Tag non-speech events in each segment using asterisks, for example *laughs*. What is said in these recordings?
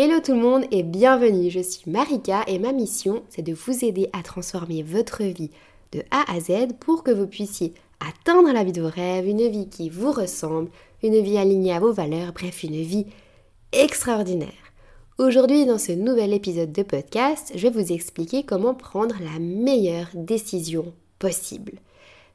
Hello tout le monde et bienvenue, je suis Marika et ma mission c'est de vous aider à transformer votre vie de A à Z pour que vous puissiez atteindre la vie de vos rêves, une vie qui vous ressemble, une vie alignée à vos valeurs, bref une vie extraordinaire. Aujourd'hui dans ce nouvel épisode de podcast, je vais vous expliquer comment prendre la meilleure décision possible.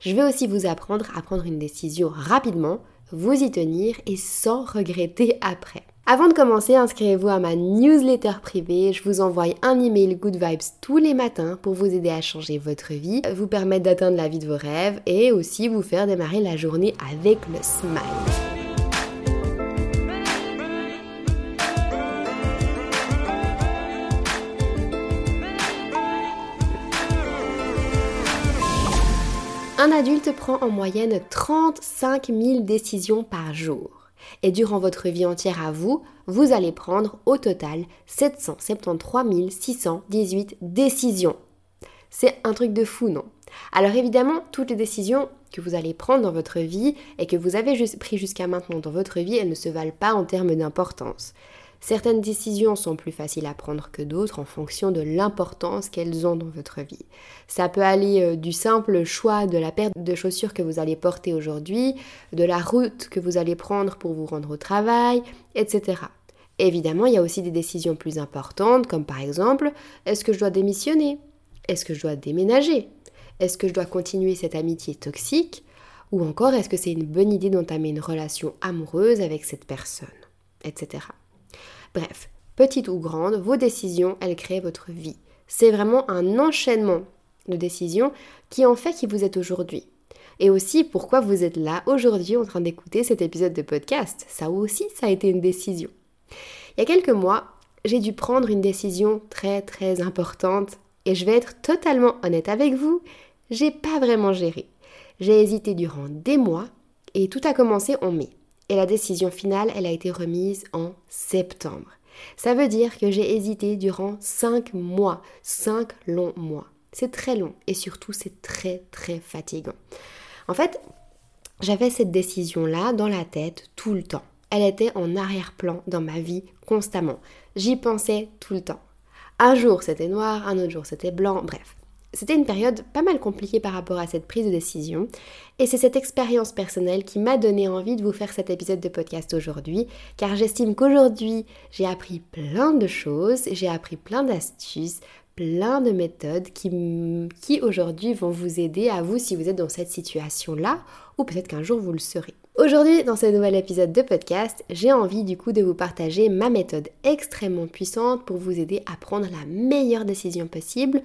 Je vais aussi vous apprendre à prendre une décision rapidement, vous y tenir et sans regretter après. Avant de commencer, inscrivez-vous à ma newsletter privée. Je vous envoie un email Good Vibes tous les matins pour vous aider à changer votre vie, vous permettre d'atteindre la vie de vos rêves et aussi vous faire démarrer la journée avec le smile. Un adulte prend en moyenne 35 000 décisions par jour. Et durant votre vie entière à vous, vous allez prendre au total 773 618 décisions. C'est un truc de fou, non? Alors évidemment, toutes les décisions que vous allez prendre dans votre vie et que vous avez pris jusqu'à maintenant dans votre vie, elles ne se valent pas en termes d'importance. Certaines décisions sont plus faciles à prendre que d'autres en fonction de l'importance qu'elles ont dans votre vie. Ça peut aller euh, du simple choix de la paire de chaussures que vous allez porter aujourd'hui, de la route que vous allez prendre pour vous rendre au travail, etc. Évidemment, il y a aussi des décisions plus importantes, comme par exemple, est-ce que je dois démissionner? Est-ce que je dois déménager? Est-ce que je dois continuer cette amitié toxique? Ou encore, est-ce que c'est une bonne idée d'entamer une relation amoureuse avec cette personne? Etc. Bref, petite ou grande, vos décisions, elles créent votre vie. C'est vraiment un enchaînement de décisions qui en fait qui vous êtes aujourd'hui. Et aussi pourquoi vous êtes là aujourd'hui en train d'écouter cet épisode de podcast. Ça aussi, ça a été une décision. Il y a quelques mois, j'ai dû prendre une décision très très importante et je vais être totalement honnête avec vous, j'ai pas vraiment géré. J'ai hésité durant des mois et tout a commencé en mai. Et la décision finale, elle a été remise en septembre. Ça veut dire que j'ai hésité durant 5 mois, 5 longs mois. C'est très long et surtout c'est très très fatigant. En fait, j'avais cette décision-là dans la tête tout le temps. Elle était en arrière-plan dans ma vie constamment. J'y pensais tout le temps. Un jour c'était noir, un autre jour c'était blanc, bref. C'était une période pas mal compliquée par rapport à cette prise de décision et c'est cette expérience personnelle qui m'a donné envie de vous faire cet épisode de podcast aujourd'hui car j'estime qu'aujourd'hui j'ai appris plein de choses, j'ai appris plein d'astuces, plein de méthodes qui, qui aujourd'hui vont vous aider à vous si vous êtes dans cette situation-là ou peut-être qu'un jour vous le serez. Aujourd'hui, dans ce nouvel épisode de podcast, j'ai envie du coup de vous partager ma méthode extrêmement puissante pour vous aider à prendre la meilleure décision possible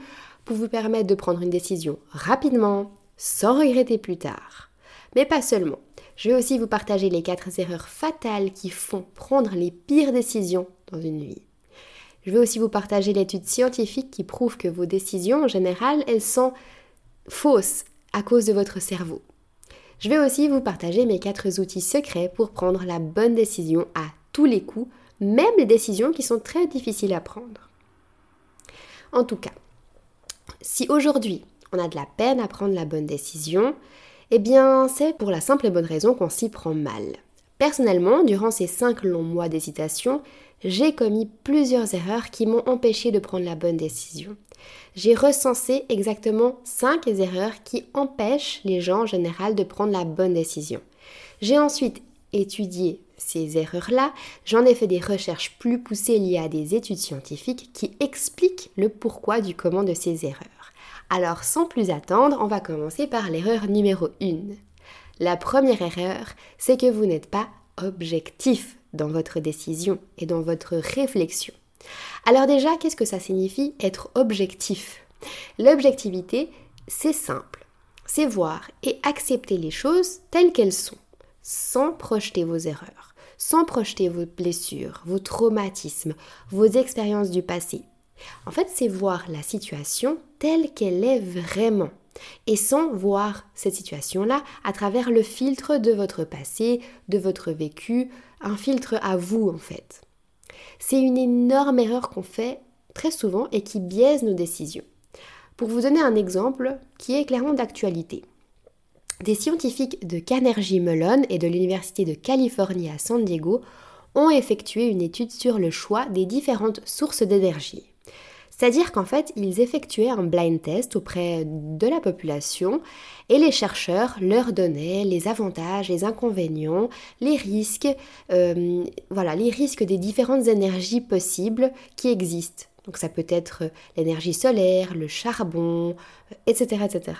pour vous permettre de prendre une décision rapidement, sans regretter plus tard. Mais pas seulement. Je vais aussi vous partager les 4 erreurs fatales qui font prendre les pires décisions dans une vie. Je vais aussi vous partager l'étude scientifique qui prouve que vos décisions, en général, elles sont fausses à cause de votre cerveau. Je vais aussi vous partager mes 4 outils secrets pour prendre la bonne décision à tous les coups, même les décisions qui sont très difficiles à prendre. En tout cas, si aujourd'hui on a de la peine à prendre la bonne décision, eh bien c'est pour la simple et bonne raison qu'on s'y prend mal. Personnellement, durant ces 5 longs mois d'hésitation, j'ai commis plusieurs erreurs qui m'ont empêché de prendre la bonne décision. J'ai recensé exactement 5 erreurs qui empêchent les gens en général de prendre la bonne décision. J'ai ensuite étudié ces erreurs-là, j'en ai fait des recherches plus poussées liées à des études scientifiques qui expliquent le pourquoi du comment de ces erreurs. Alors sans plus attendre, on va commencer par l'erreur numéro 1. La première erreur, c'est que vous n'êtes pas objectif dans votre décision et dans votre réflexion. Alors déjà, qu'est-ce que ça signifie être objectif? L'objectivité, c'est simple. C'est voir et accepter les choses telles qu'elles sont, sans projeter vos erreurs, sans projeter vos blessures, vos traumatismes, vos expériences du passé. En fait, c'est voir la situation telle qu'elle est vraiment et sans voir cette situation-là à travers le filtre de votre passé, de votre vécu, un filtre à vous en fait. C'est une énorme erreur qu'on fait très souvent et qui biaise nos décisions. Pour vous donner un exemple qui est clairement d'actualité. Des scientifiques de Carnegie Mellon et de l'Université de Californie à San Diego ont effectué une étude sur le choix des différentes sources d'énergie. C'est-à-dire qu'en fait, ils effectuaient un blind test auprès de la population et les chercheurs leur donnaient les avantages, les inconvénients, les risques, euh, voilà, les risques des différentes énergies possibles qui existent. Donc ça peut être l'énergie solaire, le charbon, etc., etc.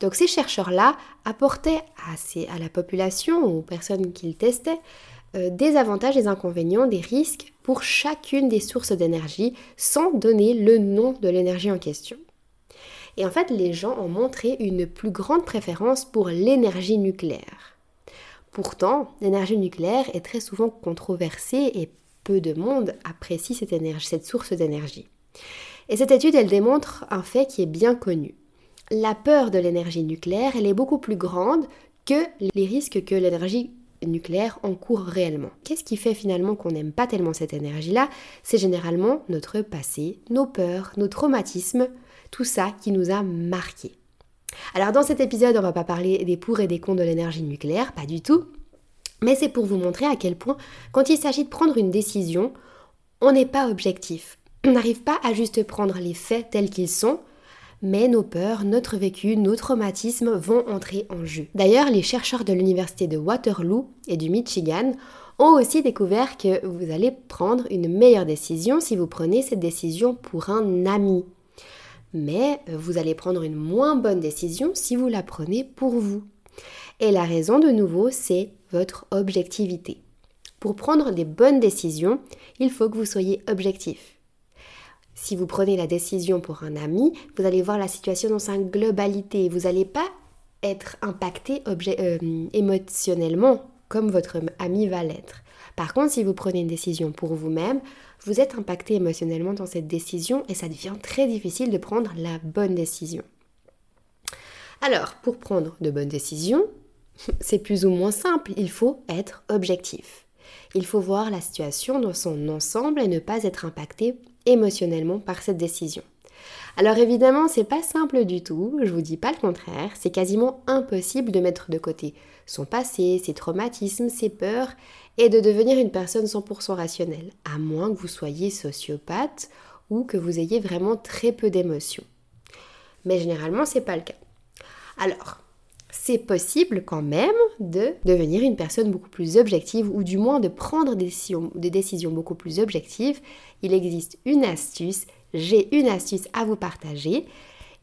Donc ces chercheurs-là apportaient à, la population, aux personnes qu'ils testaient, euh, des avantages, des inconvénients, des risques pour chacune des sources d'énergie sans donner le nom de l'énergie en question. Et en fait, les gens ont montré une plus grande préférence pour l'énergie nucléaire. Pourtant, l'énergie nucléaire est très souvent controversée et peu de monde apprécie cette, cette source d'énergie. Et cette étude, elle démontre un fait qui est bien connu. La peur de l'énergie nucléaire, elle est beaucoup plus grande que les risques que l'énergie nucléaire encourt réellement. Qu'est-ce qui fait finalement qu'on n'aime pas tellement cette énergie-là? C'est généralement notre passé, nos peurs, nos traumatismes, tout ça qui nous a marqués. Alors dans cet épisode, on va pas parler des pour et des contre de l'énergie nucléaire, pas du tout. Mais c'est pour vous montrer à quel point, quand il s'agit de prendre une décision, on n'est pas objectif. On n'arrive pas à juste prendre les faits tels qu'ils sont, mais nos peurs, notre vécu, nos traumatismes vont entrer en jeu. D'ailleurs, les chercheurs de l'université de Waterloo et du Michigan ont aussi découvert que vous allez prendre une meilleure décision si vous prenez cette décision pour un ami. Mais vous allez prendre une moins bonne décision si vous la prenez pour vous. Et la raison de nouveau, c'est votre objectivité. Pour prendre des bonnes décisions, il faut que vous soyez objectif. Si vous prenez la décision pour un ami, vous allez voir la situation dans sa globalité. Vous n'allez pas être impacté euh, émotionnellement comme votre ami va l'être. Par contre, si vous prenez une décision pour vous-même, vous êtes impacté émotionnellement dans cette décision et ça devient très difficile de prendre la bonne décision. Alors, pour prendre de bonnes décisions, *laughs* c'est plus ou moins simple, il faut être objectif. Il faut voir la situation dans son ensemble et ne pas être impacté émotionnellement par cette décision. Alors évidemment, c'est pas simple du tout, je vous dis pas le contraire, c'est quasiment impossible de mettre de côté son passé, ses traumatismes, ses peurs et de devenir une personne 100% rationnelle, à moins que vous soyez sociopathe ou que vous ayez vraiment très peu d'émotions. Mais généralement, c'est pas le cas. Alors, c'est possible quand même de devenir une personne beaucoup plus objective ou du moins de prendre des décisions, beaucoup plus objectives. Il existe une astuce, j'ai une astuce à vous partager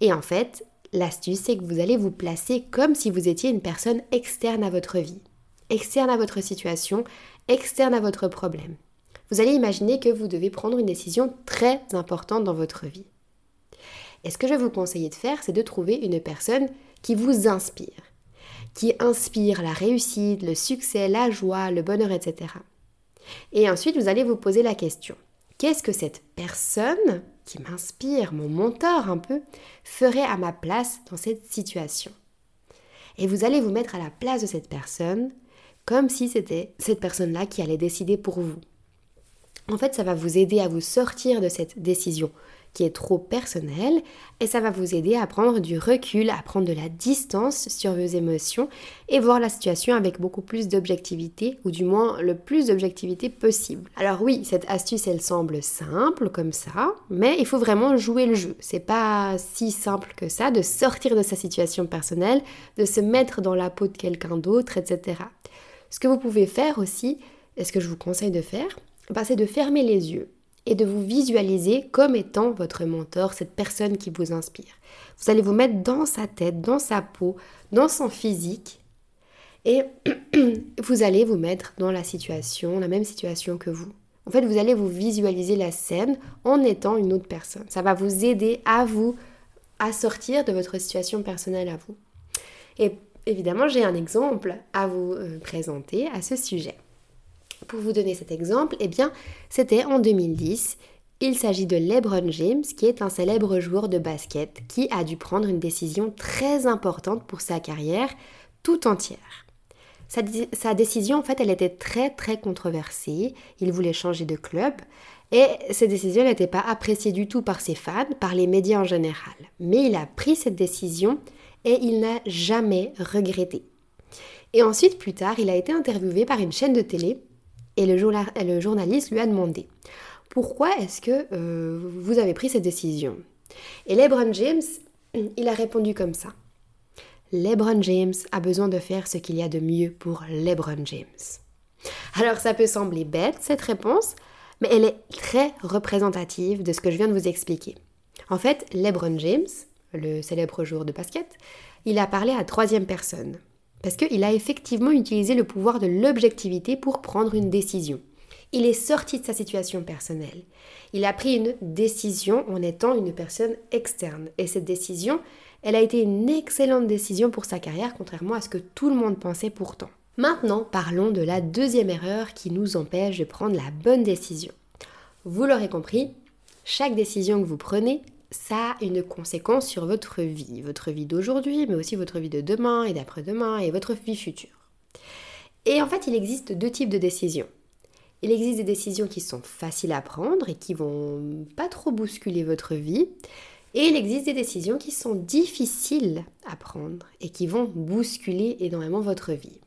et en fait, l'astuce c'est que vous allez vous placer comme si vous étiez une personne externe à votre vie, externe à votre situation, externe à votre problème. Vous allez imaginer que vous devez prendre une décision très importante dans votre vie. Et ce que je vais vous conseiller de faire, c'est de trouver une personne qui vous inspire, qui inspire la réussite, le succès, la joie, le bonheur, etc. Et ensuite, vous allez vous poser la question, qu'est-ce que cette personne qui m'inspire, mon mentor un peu, ferait à ma place dans cette situation? Et vous allez vous mettre à la place de cette personne comme si c'était cette personne-là qui allait décider pour vous. En fait, ça va vous aider à vous sortir de cette décision qui est trop personnel et ça va vous aider à prendre du recul, à prendre de la distance sur vos émotions et voir la situation avec beaucoup plus d'objectivité ou du moins le plus d'objectivité possible. Alors oui, cette astuce elle semble simple comme ça, mais il faut vraiment jouer le jeu. C'est pas si simple que ça de sortir de sa situation personnelle, de se mettre dans la peau de quelqu'un d'autre, etc. Ce que vous pouvez faire aussi, et ce que je vous conseille de faire, bah, c'est de fermer les yeux et de vous visualiser comme étant votre mentor, cette personne qui vous inspire. Vous allez vous mettre dans sa tête, dans sa peau, dans son physique et *clears throat* vous allez vous mettre dans la situation, la même situation que vous. En fait, vous allez vous visualiser la scène en étant une autre personne. Ça va vous aider à vous à sortir de votre situation personnelle à vous. Et évidemment, j'ai un exemple à vous euh, présenter à ce sujet. Pour vous donner cet exemple, eh bien, c'était en 2010. Il s'agit de LeBron James, qui est un célèbre joueur de basket qui a dû prendre une décision très importante pour sa carrière tout entière. Sa, sa, décision, en fait, elle était très très controversée. Il voulait changer de club et cette décision n'était pas appréciée du tout par ses fans, par les médias en général. Mais il a pris cette décision et il n'a jamais regretté. Et ensuite, plus tard, il a été interviewé par une chaîne de télé et le, journaliste lui a demandé pourquoi est-ce que euh, vous avez pris cette décision? Et LeBron James, *clears throat* il a répondu comme ça. LeBron James a besoin de faire ce qu'il y a de mieux pour LeBron James. Alors ça peut sembler bête cette réponse, mais elle est très représentative de ce que je viens de vous expliquer. En fait, LeBron James, le célèbre joueur de basket, il a parlé à troisième personne. Parce qu'il a effectivement utilisé le pouvoir de l'objectivité pour prendre une décision. Il est sorti de sa situation personnelle. Il a pris une décision en étant une personne externe. Et cette décision, elle a été une excellente décision pour sa carrière, contrairement à ce que tout le monde pensait pourtant. Maintenant, parlons de la deuxième erreur qui nous empêche de prendre la bonne décision. Vous l'aurez compris, chaque décision que vous prenez, ça a une conséquence sur votre vie, votre vie d'aujourd'hui, mais aussi votre vie de demain et d'après-demain et votre vie future. Et en fait, il existe deux types de décisions. Il existe des décisions qui sont faciles à prendre et qui vont pas trop bousculer votre vie. Et il existe des décisions qui sont difficiles à prendre et qui vont bousculer énormément votre vie.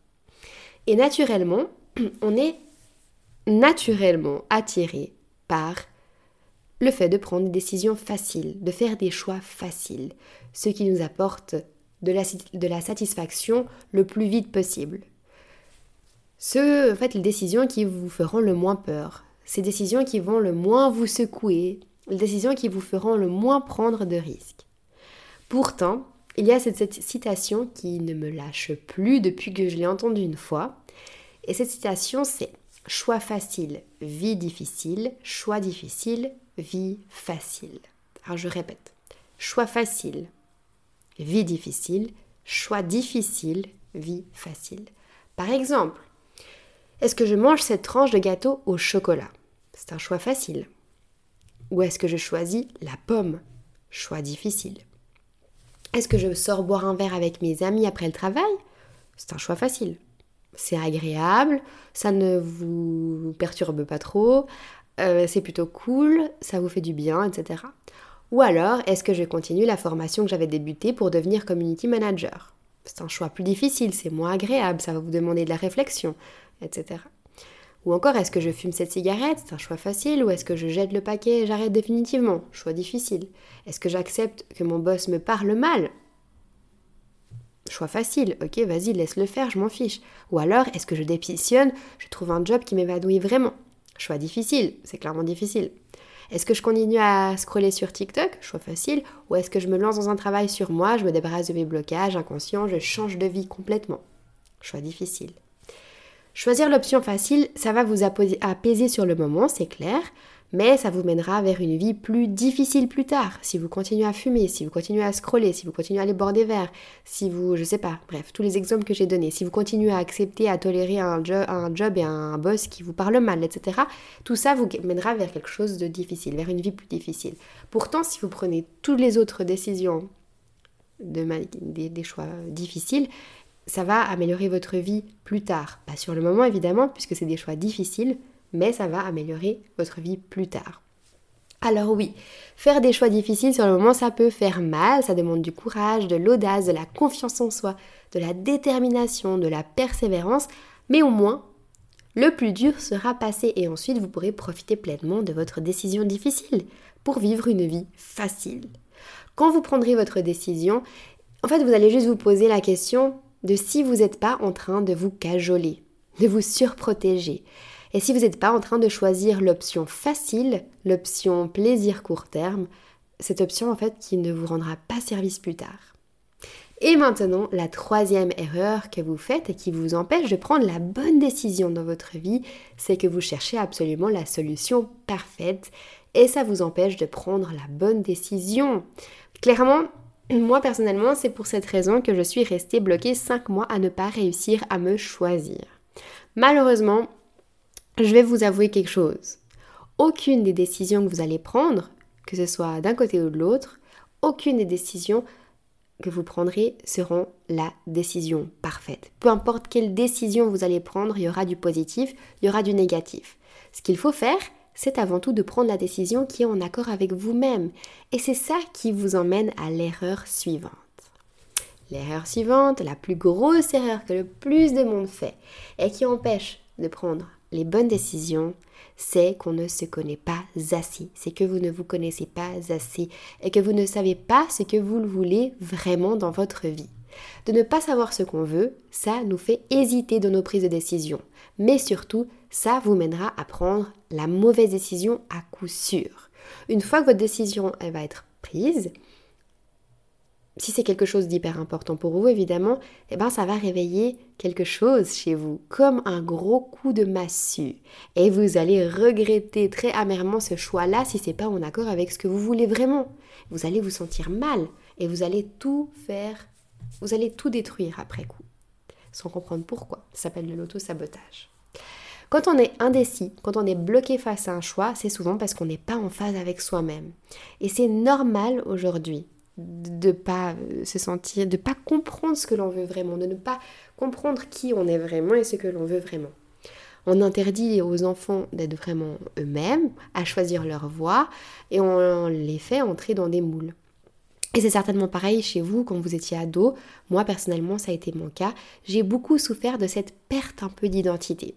Et naturellement, *clears throat* on est naturellement attiré par le fait de prendre des décisions faciles, de faire des choix faciles, ce qui nous apporte de la, satisfaction le plus vite possible. Ce, en fait, les décisions qui vous feront le moins peur, ces décisions qui vont le moins vous secouer, les décisions qui vous feront le moins prendre de risques. Pourtant, il y a cette citation qui ne me lâche plus depuis que je l'ai entendue une fois. Et cette citation, c'est choix facile, vie difficile, choix difficile, vie facile. Alors je répète, choix facile, vie difficile, choix difficile, vie facile. Par exemple, est-ce que je mange cette tranche de gâteau au chocolat? C'est un choix facile. Ou est-ce que je choisis la pomme? Choix difficile. Est-ce que je sors boire un verre avec mes amis après le travail? C'est un choix facile. C'est agréable, ça ne vous perturbe pas trop, euh, c'est plutôt cool, ça vous fait du bien, etc. Ou alors, est-ce que je continue la formation que j'avais débutée pour devenir community manager? C'est un choix plus difficile, c'est moins agréable, ça va vous demander de la réflexion, etc. Ou encore, est-ce que je fume cette cigarette? C'est un choix facile. Ou est-ce que je jette le paquet et j'arrête définitivement? Choix difficile. Est-ce que j'accepte que mon boss me parle mal? Choix facile. Ok, vas-y, laisse-le faire, je m'en fiche. Ou alors, est-ce que je dépissionne Je trouve un job qui m'évanouit vraiment? Choix difficile, c'est clairement difficile. Est-ce que je continue à scroller sur TikTok? Choix facile. Ou est-ce que je me lance dans un travail sur moi, je me débarrasse de mes blocages inconscients, je change de vie complètement? Choix difficile. Choisir l'option facile, ça va vous apaiser sur le moment, c'est clair, mais ça vous mènera vers une vie plus difficile plus tard. Si vous continuez à fumer, si vous continuez à scroller, si vous continuez à aller boire des verres, si vous, je sais pas, bref, tous les exemples que j'ai donnés, si vous continuez à accepter, à tolérer un, un job et un boss qui vous parle mal, etc., tout ça vous mènera vers quelque chose de difficile, vers une vie plus difficile. Pourtant, si vous prenez toutes les autres décisions, de des choix difficiles, ça va améliorer votre vie plus tard. Pas sur le moment évidemment, puisque c'est des choix difficiles, mais ça va améliorer votre vie plus tard. Alors oui, faire des choix difficiles sur le moment, ça peut faire mal, ça demande du courage, de l'audace, de la confiance en soi, de la détermination, de la persévérance, mais au moins, le plus dur sera passé et ensuite vous pourrez profiter pleinement de votre décision difficile pour vivre une vie facile. Quand vous prendrez votre décision, en fait, vous allez juste vous poser la question de si vous n'êtes pas en train de vous cajoler, de vous surprotéger, et si vous n'êtes pas en train de choisir l'option facile, l'option plaisir court terme, cette option en fait qui ne vous rendra pas service plus tard. Et maintenant, la troisième erreur que vous faites et qui vous empêche de prendre la bonne décision dans votre vie, c'est que vous cherchez absolument la solution parfaite et ça vous empêche de prendre la bonne décision. Clairement, moi personnellement, c'est pour cette raison que je suis restée bloquée 5 mois à ne pas réussir à me choisir. Malheureusement, je vais vous avouer quelque chose. Aucune des décisions que vous allez prendre, que ce soit d'un côté ou de l'autre, aucune des décisions que vous prendrez seront la décision parfaite. Peu importe quelle décision vous allez prendre, il y aura du positif, il y aura du négatif. Ce qu'il faut faire, c'est avant tout de prendre la décision qui est en accord avec vous-même. Et c'est ça qui vous emmène à l'erreur suivante. L'erreur suivante, la plus grosse erreur que le plus de monde fait, et qui empêche de prendre les bonnes décisions, c'est qu'on ne se connaît pas assez, c'est que vous ne vous connaissez pas assez et que vous ne savez pas ce que vous voulez vraiment dans votre vie. De ne pas savoir ce qu'on veut, ça nous fait hésiter dans nos prises de décision. Mais surtout, ça vous mènera à prendre la mauvaise décision à coup sûr. Une fois que votre décision elle va être prise, si c'est quelque chose d'hyper important pour vous, évidemment, eh ben, ça va réveiller quelque chose chez vous, comme un gros coup de massue. Et vous allez regretter très amèrement ce choix-là si c'est pas en accord avec ce que vous voulez vraiment. Vous allez vous sentir mal et vous allez tout faire, vous allez tout détruire après coup, sans comprendre pourquoi. Ça s'appelle de l'auto-sabotage. Quand on est indécis, quand on est bloqué face à un choix, c'est souvent parce qu'on n'est pas en phase avec soi-même. Et c'est normal aujourd'hui de pas euh, se sentir, de pas comprendre ce que l'on veut vraiment, de ne pas comprendre qui on est vraiment et ce que l'on veut vraiment. On interdit aux enfants d'être vraiment eux-mêmes, à choisir leur voie, et on les fait entrer dans des moules. Et c'est certainement pareil chez vous quand vous étiez ado. Moi personnellement, ça a été mon cas. J'ai beaucoup souffert de cette perte un peu d'identité.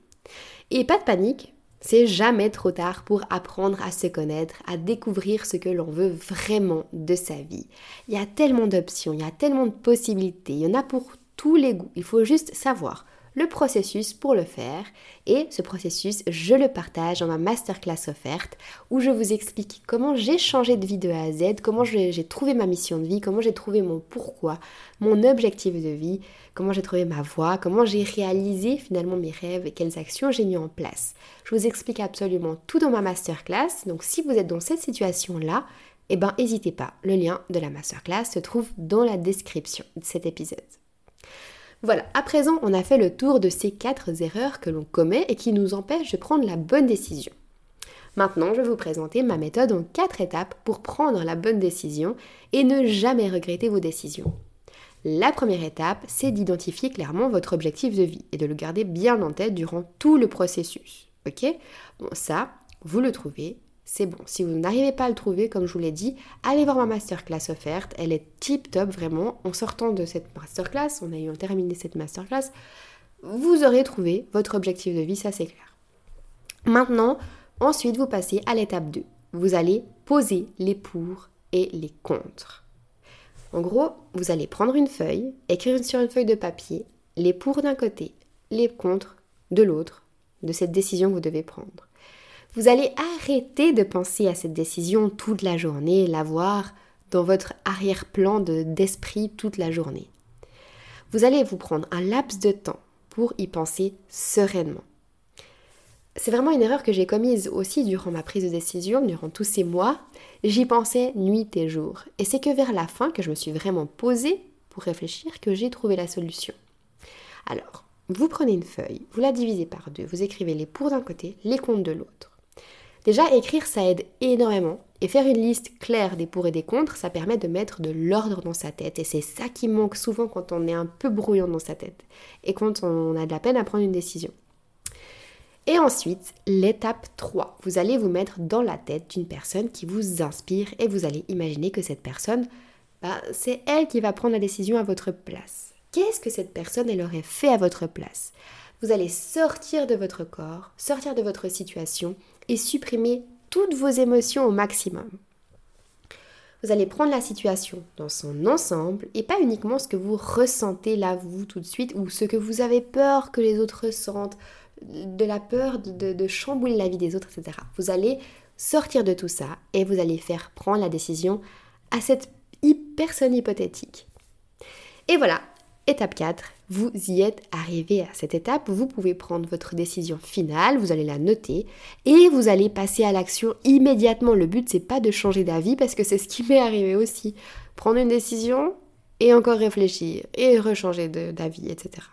Et pas de panique, c'est jamais trop tard pour apprendre à se connaître, à découvrir ce que l'on veut vraiment de sa vie. Il y a tellement d'options, il y a tellement de possibilités, il y en a pour tous les goûts. Il faut juste savoir le processus pour le faire. Et ce processus, je le partage dans ma masterclass offerte où je vous explique comment j'ai changé de vie de A à Z, comment j'ai trouvé ma mission de vie, comment j'ai trouvé mon pourquoi, mon objectif de vie, comment j'ai trouvé ma voie, comment j'ai réalisé finalement mes rêves et quelles actions j'ai mis en place. Je vous explique absolument tout dans ma masterclass. Donc si vous êtes dans cette situation-là, eh ben n'hésitez pas, le lien de la masterclass se trouve dans la description de cet épisode. Voilà, à présent on a fait le tour de ces quatre erreurs que l'on commet et qui nous empêchent de prendre la bonne décision. Maintenant, je vais vous présenter ma méthode en quatre étapes pour prendre la bonne décision et ne jamais regretter vos décisions. La première étape, c'est d'identifier clairement votre objectif de vie et de le garder bien en tête durant tout le processus. Ok? Bon, ça, vous le trouvez c'est bon. Si vous n'arrivez pas à le trouver, comme je vous l'ai dit, allez voir ma masterclass offerte. Elle est tip top vraiment. En sortant de cette masterclass, on a eu terminé cette masterclass, vous aurez trouvé votre objectif de vie, ça c'est clair. Maintenant, ensuite, vous passez à l'étape 2. Vous allez poser les pour et les contre. En gros, vous allez prendre une feuille, écrire sur une feuille de papier les pour d'un côté, les contre de l'autre, de cette décision que vous devez prendre. Vous allez arrêter de penser à cette décision toute la journée, l'avoir dans votre arrière-plan d'esprit toute la journée. Vous allez vous prendre un laps de temps pour y penser sereinement. C'est vraiment une erreur que j'ai commise aussi durant ma prise de décision, durant tous ces mois. J'y pensais nuit et jour. Et c'est que vers la fin que je me suis vraiment posée pour réfléchir que j'ai trouvé la solution. Alors, vous prenez une feuille, vous la divisez par deux, vous écrivez les pour d'un côté, les contre de l'autre. Déjà, écrire, ça aide énormément. Et faire une liste claire des pour et des contre, ça permet de mettre de l'ordre dans sa tête. Et c'est ça qui manque souvent quand on est un peu brouillon dans sa tête. Et quand on a de la peine à prendre une décision. Et ensuite, l'étape 3. Vous allez vous mettre dans la tête d'une personne qui vous inspire et vous allez imaginer que cette personne, bah, c'est elle qui va prendre la décision à votre place. Qu'est-ce que cette personne, elle aurait fait à votre place? Vous allez sortir de votre corps, sortir de votre situation et supprimer toutes vos émotions au maximum. Vous allez prendre la situation dans son ensemble et pas uniquement ce que vous ressentez là, vous, tout de suite, ou ce que vous avez peur que les autres ressentent, de la peur de, de chambouler la vie des autres, etc. Vous allez sortir de tout ça et vous allez faire prendre la décision à cette personne hypothétique. Et voilà, étape 4, vous y êtes arrivé à cette étape, vous pouvez prendre votre décision finale, vous allez la noter et vous allez passer à l'action immédiatement. Le but c'est pas de changer d'avis parce que c'est ce qui m'est arrivé aussi. Prendre une décision et encore réfléchir et rechanger d'avis, etc.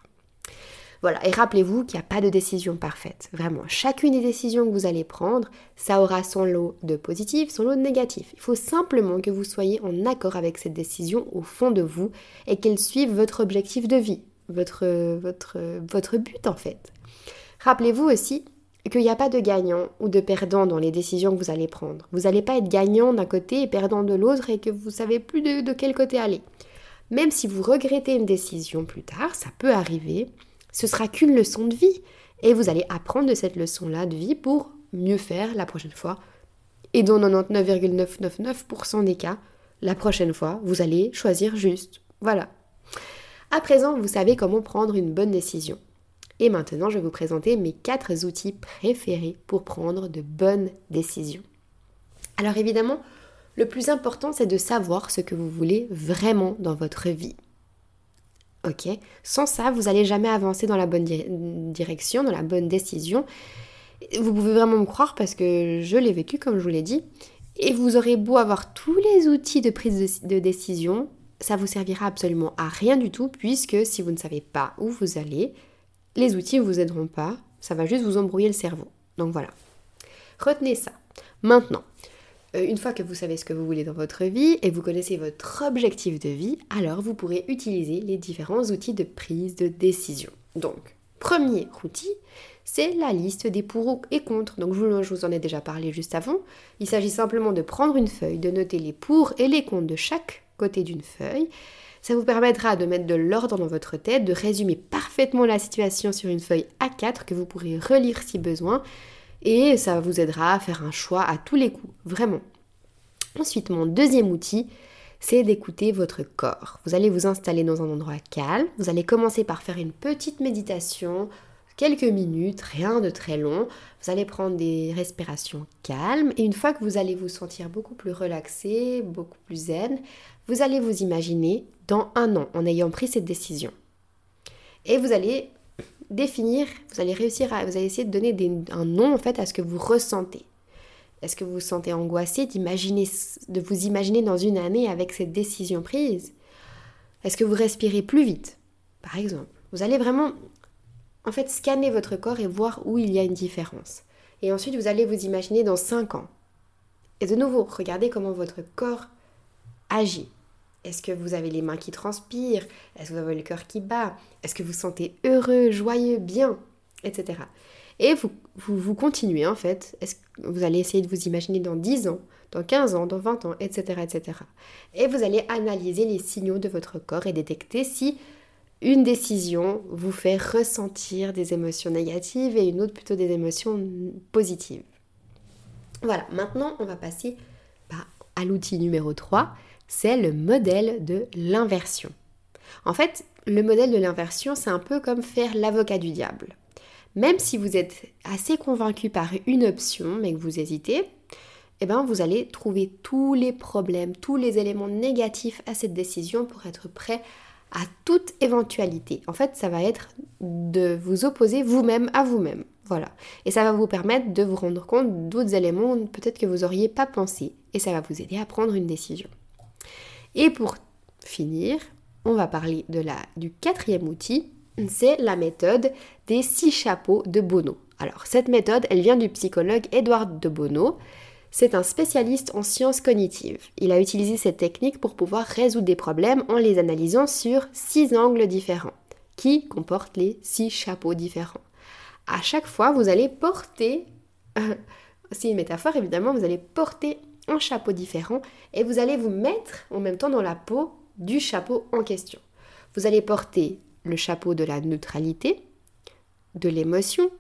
Voilà, et rappelez-vous qu'il n'y a pas de décision parfaite. Vraiment, chacune des décisions que vous allez prendre, ça aura son lot de positifs, son lot de négatifs. Il faut simplement que vous soyez en accord avec cette décision au fond de vous et qu'elle suive votre objectif de vie votre but en fait. Rappelez-vous aussi qu'il n'y a pas de gagnant ou de perdant dans les décisions que vous allez prendre. Vous n'allez pas être gagnant d'un côté et perdant de l'autre et que vous savez plus de, de quel côté aller. Même si vous regrettez une décision plus tard, ça peut arriver, ce sera qu'une leçon de vie. Et vous allez apprendre de cette leçon-là de vie pour mieux faire la prochaine fois. Et dans 99,999% des cas, la prochaine fois, vous allez choisir juste. Voilà. À présent, vous savez comment prendre une bonne décision. Et maintenant, je vais vous présenter mes quatre outils préférés pour prendre de bonnes décisions. Alors évidemment, le plus important, c'est de savoir ce que vous voulez vraiment dans votre vie. Ok Sans ça, vous n'allez jamais avancer dans la bonne direction, dans la bonne décision. Vous pouvez vraiment me croire parce que je l'ai vécu, comme je vous l'ai dit. Et vous aurez beau avoir tous les outils de prise de, décision, ça vous servira absolument à rien du tout, puisque si vous ne savez pas où vous allez, les outils ne vous aideront pas, ça va juste vous embrouiller le cerveau. Donc voilà. Retenez ça. Maintenant, une fois que vous savez ce que vous voulez dans votre vie et vous connaissez votre objectif de vie, alors vous pourrez utiliser les différents outils de prise de décision. Donc, premier outil, c'est la liste des pour et contre. Donc je vous en ai déjà parlé juste avant. Il s'agit simplement de prendre une feuille, de noter les pour et les contre de chaque côté d'une feuille. Ça vous permettra de mettre de l'ordre dans votre tête, de résumer parfaitement la situation sur une feuille A4 que vous pourrez relire si besoin et ça vous aidera à faire un choix à tous les coups, vraiment. Ensuite, mon deuxième outil, c'est d'écouter votre corps. Vous allez vous installer dans un endroit calme, vous allez commencer par faire une petite méditation, quelques minutes, rien de très long. Vous allez prendre des respirations calmes et une fois que vous allez vous sentir beaucoup plus relaxé, beaucoup plus zen, vous allez vous imaginer dans un an en ayant pris cette décision. Et vous allez définir, vous allez réussir à, vous allez essayer de donner un nom en fait à ce que vous ressentez. Est-ce que vous vous sentez angoissé d'imaginer, de vous imaginer dans une année avec cette décision prise? Est-ce que vous respirez plus vite, par exemple Vous allez vraiment, en fait, scanner votre corps et voir où il y a une différence. Et ensuite, vous allez vous imaginer dans 5 ans. Et de nouveau, regardez comment votre corps agit. Est-ce que vous avez les mains qui transpirent? Est-ce que vous avez le cœur qui bat? Est-ce que vous sentez heureux, joyeux, bien? Etc. Et vous, continuez en fait. Vous allez essayer de vous imaginer dans 10 ans, dans 15 ans, dans 20 ans, etc., etc. Et vous allez analyser les signaux de votre corps et détecter si une décision vous fait ressentir des émotions négatives et une autre plutôt des émotions positives. Voilà, maintenant on va passer à l'outil numéro 3 c'est le modèle de l'inversion. En fait, le modèle de l'inversion, c'est un peu comme faire l'avocat du diable. Même si vous êtes assez convaincu par une option, mais que vous hésitez, eh ben vous allez trouver tous les problèmes, tous les éléments négatifs à cette décision pour être prêt à toute éventualité. En fait, ça va être de vous opposer vous-même à vous-même. Voilà. Et ça va vous permettre de vous rendre compte d'autres éléments peut-être que vous n'auriez pas pensé. Et ça va vous aider à prendre une décision. Et pour finir, on va parler de la, du quatrième outil, c'est la méthode des six chapeaux de Bono. Alors cette méthode, elle vient du psychologue Edward de Bono. C'est un spécialiste en sciences cognitives. Il a utilisé cette technique pour pouvoir résoudre des problèmes en les analysant sur six angles différents, qui comportent les six chapeaux différents. À chaque fois, vous allez porter, *laughs* c'est une métaphore évidemment, vous allez porter un chapeau différent et vous allez vous mettre en même temps dans la peau du chapeau en question. Vous allez porter le chapeau de la neutralité, de l'émotion,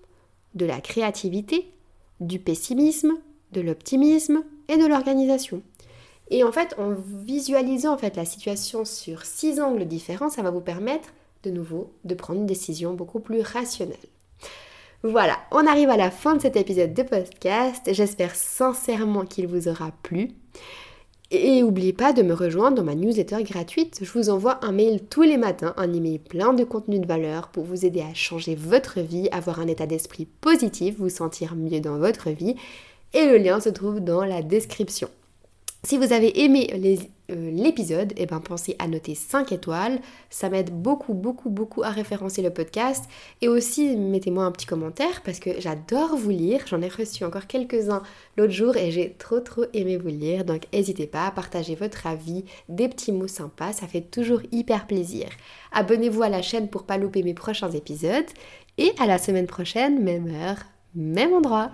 de la créativité, du pessimisme, de l'optimisme et de l'organisation. Et en fait, en visualisant en fait la situation sur six angles différents, ça va vous permettre de nouveau de prendre une décision beaucoup plus rationnelle. Voilà, on arrive à la fin de cet épisode de podcast. J'espère sincèrement qu'il vous aura plu. Et n'oubliez pas de me rejoindre dans ma newsletter gratuite. Je vous envoie un mail tous les matins, un email plein de contenu de valeur pour vous aider à changer votre vie, avoir un état d'esprit positif, vous sentir mieux dans votre vie. Et le lien se trouve dans la description. Si vous avez aimé euh, l'épisode, eh ben pensez à noter 5 étoiles. Ça m'aide beaucoup, beaucoup, beaucoup à référencer le podcast. Et aussi, mettez-moi un petit commentaire parce que j'adore vous lire. J'en ai reçu encore quelques-uns l'autre jour et j'ai trop, trop aimé vous lire. Donc, n'hésitez pas à partager votre avis, des petits mots sympas. Ça fait toujours hyper plaisir. Abonnez-vous à la chaîne pour pas louper mes prochains épisodes. Et à la semaine prochaine, même heure, même endroit.